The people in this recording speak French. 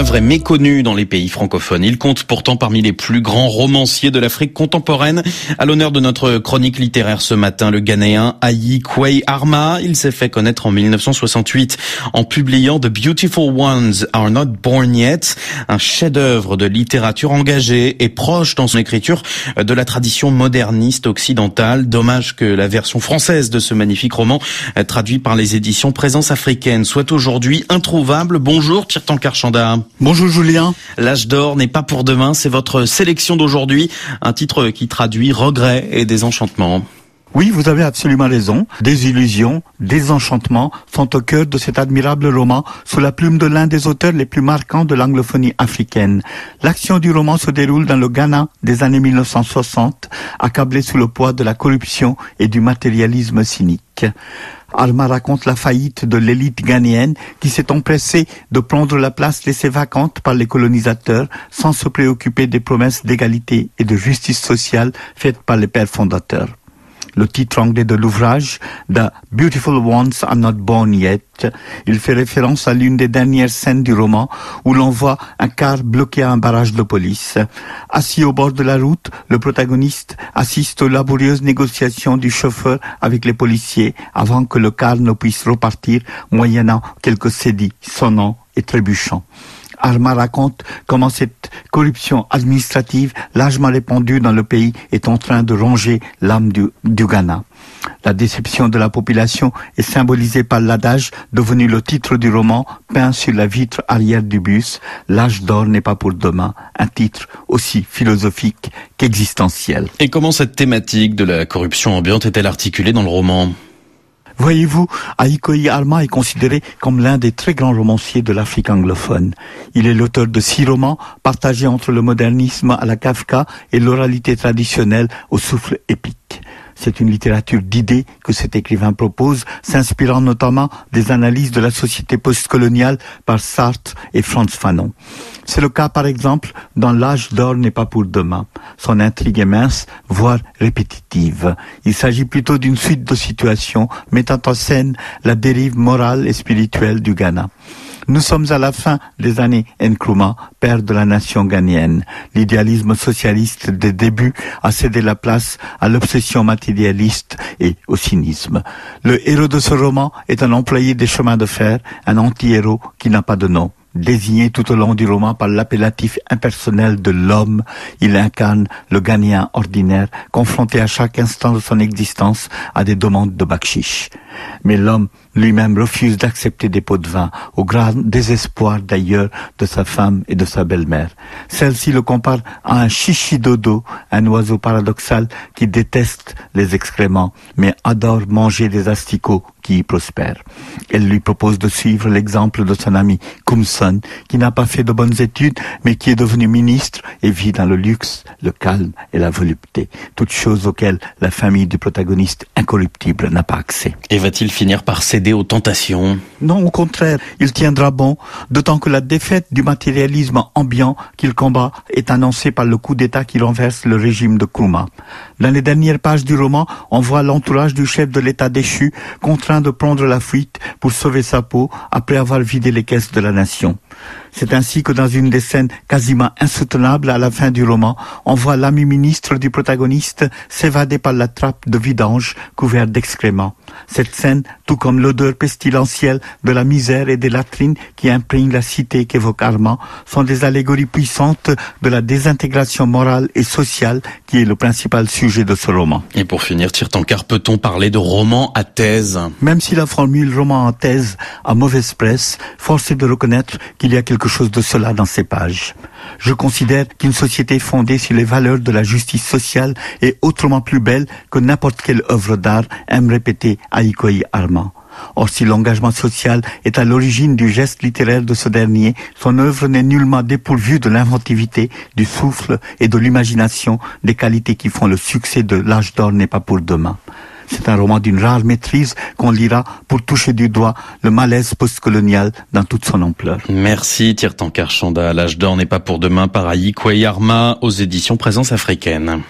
œuvre est méconnu dans les pays francophones. Il compte pourtant parmi les plus grands romanciers de l'Afrique contemporaine. À l'honneur de notre chronique littéraire ce matin, le Ghanéen Ayi Kwei Arma. Il s'est fait connaître en 1968 en publiant The Beautiful Ones Are Not Born Yet, un chef-d'œuvre de littérature engagée et proche dans son écriture de la tradition moderniste occidentale. Dommage que la version française de ce magnifique roman, traduit par les éditions Présence africaine, soit aujourd'hui introuvable. Bonjour, Tirtan Karchanda. Bonjour Julien. L'âge d'or n'est pas pour demain, c'est votre sélection d'aujourd'hui, un titre qui traduit regret et désenchantement. Oui, vous avez absolument raison. Des illusions, des enchantements sont au cœur de cet admirable roman sous la plume de l'un des auteurs les plus marquants de l'anglophonie africaine. L'action du roman se déroule dans le Ghana des années 1960, accablé sous le poids de la corruption et du matérialisme cynique. Alma raconte la faillite de l'élite ghanéenne qui s'est empressée de prendre la place laissée vacante par les colonisateurs sans se préoccuper des promesses d'égalité et de justice sociale faites par les pères fondateurs le titre anglais de l'ouvrage, The Beautiful Ones Are Not Born Yet. Il fait référence à l'une des dernières scènes du roman où l'on voit un car bloqué à un barrage de police. Assis au bord de la route, le protagoniste assiste aux laborieuses négociations du chauffeur avec les policiers avant que le car ne puisse repartir moyennant quelques sédits sonnants et trébuchants. Arma raconte comment cette corruption administrative largement répandue dans le pays est en train de ronger l'âme du, Ghana. La déception de la population est symbolisée par l'adage devenu le titre du roman peint sur la vitre arrière du bus. L'âge d'or n'est pas pour demain. Un titre aussi philosophique qu'existentiel. Et comment cette thématique de la corruption ambiante est-elle articulée dans le roman? Voyez-vous, Aikoyi Alma est considéré comme l'un des très grands romanciers de l'Afrique anglophone. Il est l'auteur de six romans partagés entre le modernisme à la Kafka et l'oralité traditionnelle au souffle épique. C'est une littérature d'idées que cet écrivain propose, s'inspirant notamment des analyses de la société postcoloniale par Sartre et Franz Fanon. C'est le cas, par exemple, dans L'âge d'or n'est pas pour demain. Son intrigue est mince, voire répétitive. Il s'agit plutôt d'une suite de situations mettant en scène la dérive morale et spirituelle du Ghana. Nous sommes à la fin des années Nkrumah, père de la nation ghanéenne. L'idéalisme socialiste des débuts a cédé la place à l'obsession matérialiste et au cynisme. Le héros de ce roman est un employé des chemins de fer, un anti-héros qui n'a pas de nom. Désigné tout au long du roman par l'appellatif impersonnel de l'homme, il incarne le Ghanéen ordinaire, confronté à chaque instant de son existence à des demandes de bakchiche. Mais l'homme lui-même refuse d'accepter des pots de vin, au grand désespoir d'ailleurs de sa femme et de sa belle-mère. Celle-ci le compare à un chichi-dodo, un oiseau paradoxal qui déteste les excréments, mais adore manger des asticots qui y prospèrent. Elle lui propose de suivre l'exemple de son ami Kumson, qui n'a pas fait de bonnes études, mais qui est devenu ministre et vit dans le luxe, le calme et la volupté, toutes choses auxquelles la famille du protagoniste incorruptible n'a pas accès. Va-t-il finir par céder aux tentations? Non, au contraire, il tiendra bon, d'autant que la défaite du matérialisme ambiant qu'il combat est annoncée par le coup d'État qui renverse le régime de Kouma. Dans les dernières pages du roman, on voit l'entourage du chef de l'État déchu contraint de prendre la fuite pour sauver sa peau après avoir vidé les caisses de la nation. C'est ainsi que dans une des scènes quasiment insoutenables à la fin du roman, on voit l'ami ministre du protagoniste s'évader par la trappe de vidange couverte d'excréments. Cette scène, tout comme l'odeur pestilentielle de la misère et des latrines qui imprègnent la cité qu'évoque Armand, sont des allégories puissantes de la désintégration morale et sociale qui est le principal sujet de ce roman. Et pour finir, Tirtankar, peut-on parler de roman à thèse? Même si la formule roman à thèse a mauvaise presse, force est de reconnaître qu'il y a quelque de cela dans ces pages. Je considère qu'une société fondée sur les valeurs de la justice sociale est autrement plus belle que n'importe quelle œuvre d'art, aime répéter Aïkoï Armand. Or, si l'engagement social est à l'origine du geste littéraire de ce dernier, son œuvre n'est nullement dépourvue de l'inventivité, du souffle et de l'imagination, des qualités qui font le succès de l'âge d'or n'est pas pour demain. C'est un roman d'une rare maîtrise qu'on lira pour toucher du doigt le malaise postcolonial dans toute son ampleur. Merci Tirtankar Chanda. L'âge d'or n'est pas pour demain par Ayi Kweyarma aux éditions Présence africaine.